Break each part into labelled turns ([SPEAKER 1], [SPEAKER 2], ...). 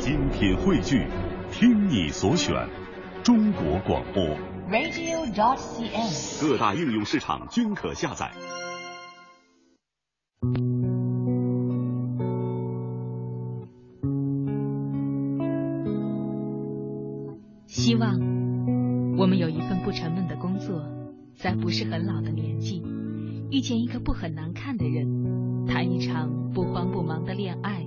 [SPEAKER 1] 精品汇聚，听你所选，中国广播。
[SPEAKER 2] radio.dot.cn，。
[SPEAKER 1] 各大应用市场均可下载。
[SPEAKER 3] 希望我们有一份不沉闷的工作，在不是很老的年纪，遇见一个不很难看的人，谈一场不慌不忙的恋爱，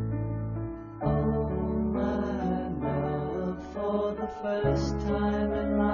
[SPEAKER 4] First time in my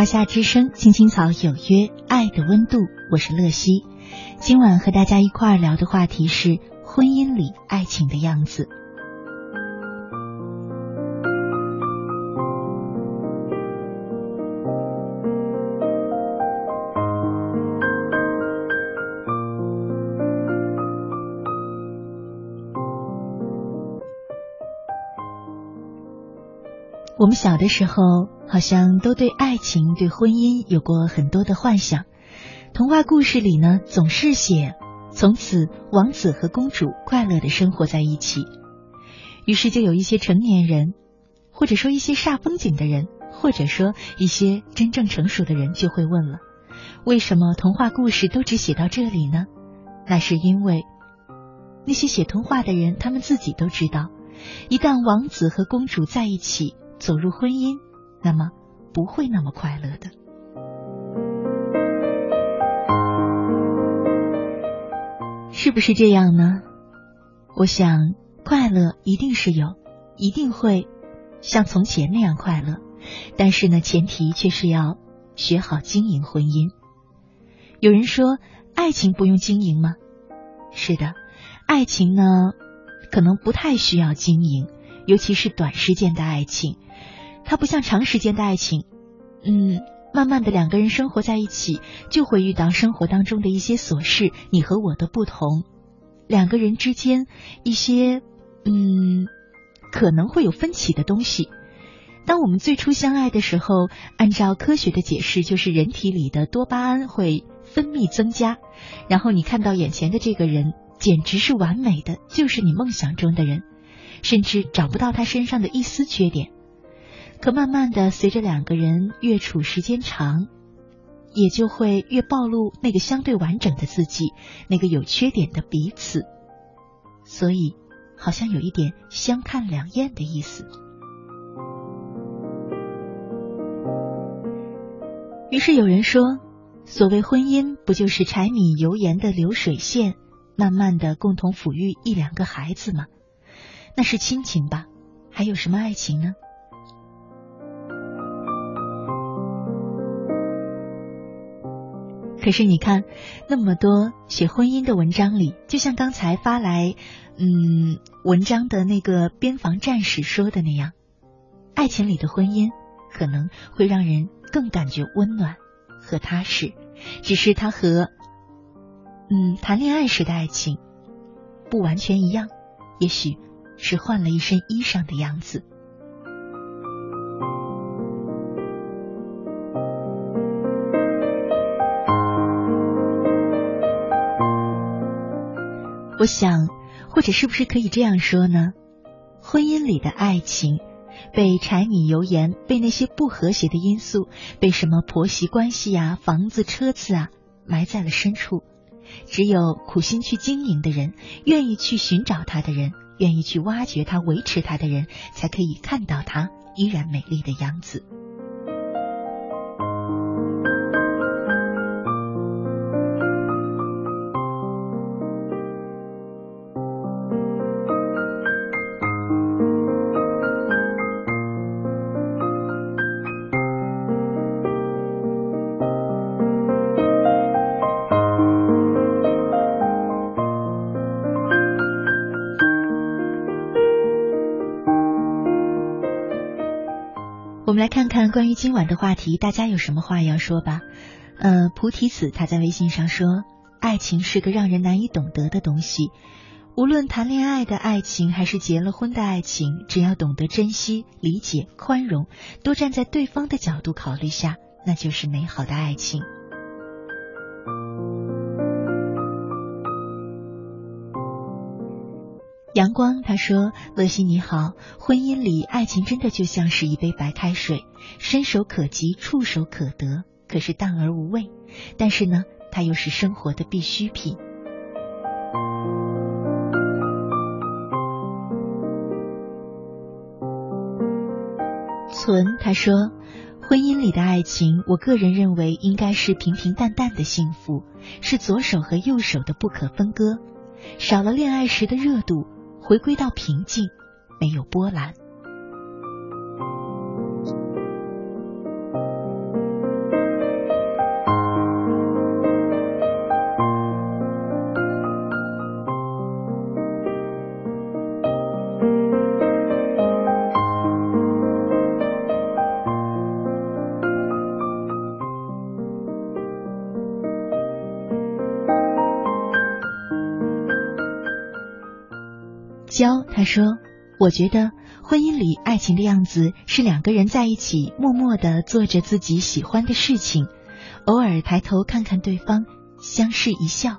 [SPEAKER 5] 华夏之声，青青草有约，爱的温度，我是乐西。今晚和大家一块聊的话题是婚姻里爱情的样子。我们小的时候好像都对爱情、对婚姻有过很多的幻想。童话故事里呢，总是写从此王子和公主快乐的生活在一起。于是就有一些成年人，或者说一些煞风景的人，或者说一些真正成熟的人，就会问了：为什么童话故事都只写到这里呢？那是因为那些写童话的人，他们自己都知道，一旦王子和公主在一起。走入婚姻，那么不会那么快乐的。是不是这样呢？我想，快乐一定是有，一定会像从前那样快乐。但是呢，前提却是要学好经营婚姻。有人说，爱情不用经营吗？是的，爱情呢，可能不太需要经营，尤其是短时间的爱情。它不像长时间的爱情，嗯，慢慢的两个人生活在一起，就会遇到生活当中的一些琐事，你和我的不同，两个人之间一些嗯可能会有分歧的东西。当我们最初相爱的时候，按照科学的解释，就是人体里的多巴胺会分泌增加，然后你看到眼前的这个人简直是完美的，就是你梦想中的人，甚至找不到他身上的一丝缺点。可慢慢的，随着两个人越处时间长，也就会越暴露那个相对完整的自己，那个有缺点的彼此。所以，好像有一点相看两厌的意思。于是有人说，所谓婚姻，不就是柴米油盐的流水线，慢慢的共同抚育一两个孩子吗？那是亲情吧？还有什么爱情呢？可是你看，那么多写婚姻的文章里，就像刚才发来嗯文章的那个边防战士说的那样，爱情里的婚姻可能会让人更感觉温暖和踏实，只是它和嗯谈恋爱时的爱情不完全一样，也许是换了一身衣裳的样子。我想，或者是不是可以这样说呢？婚姻里的爱情，被柴米油盐，被那些不和谐的因素，被什么婆媳关系啊、房子车子啊埋在了深处。只有苦心去经营的人，愿意去寻找他的人，愿意去挖掘他、维持他的人，才可以看到他依然美丽的样子。来看看关于今晚的话题，大家有什么话要说吧？呃，菩提子他在微信上说，爱情是个让人难以懂得的东西，无论谈恋爱的爱情还是结了婚的爱情，只要懂得珍惜、理解、宽容，多站在对方的角度考虑下，那就是美好的爱情。阳光他说：“乐西你好，婚姻里爱情真的就像是一杯白开水，伸手可及，触手可得，可是淡而无味。但是呢，它又是生活的必需品。”存他说：“婚姻里的爱情，我个人认为应该是平平淡淡的幸福，是左手和右手的不可分割，少了恋爱时的热度。”回归到平静，没有波澜。娇他说：“我觉得婚姻里爱情的样子是两个人在一起，默默的做着自己喜欢的事情，偶尔抬头看看对方，相视一笑。”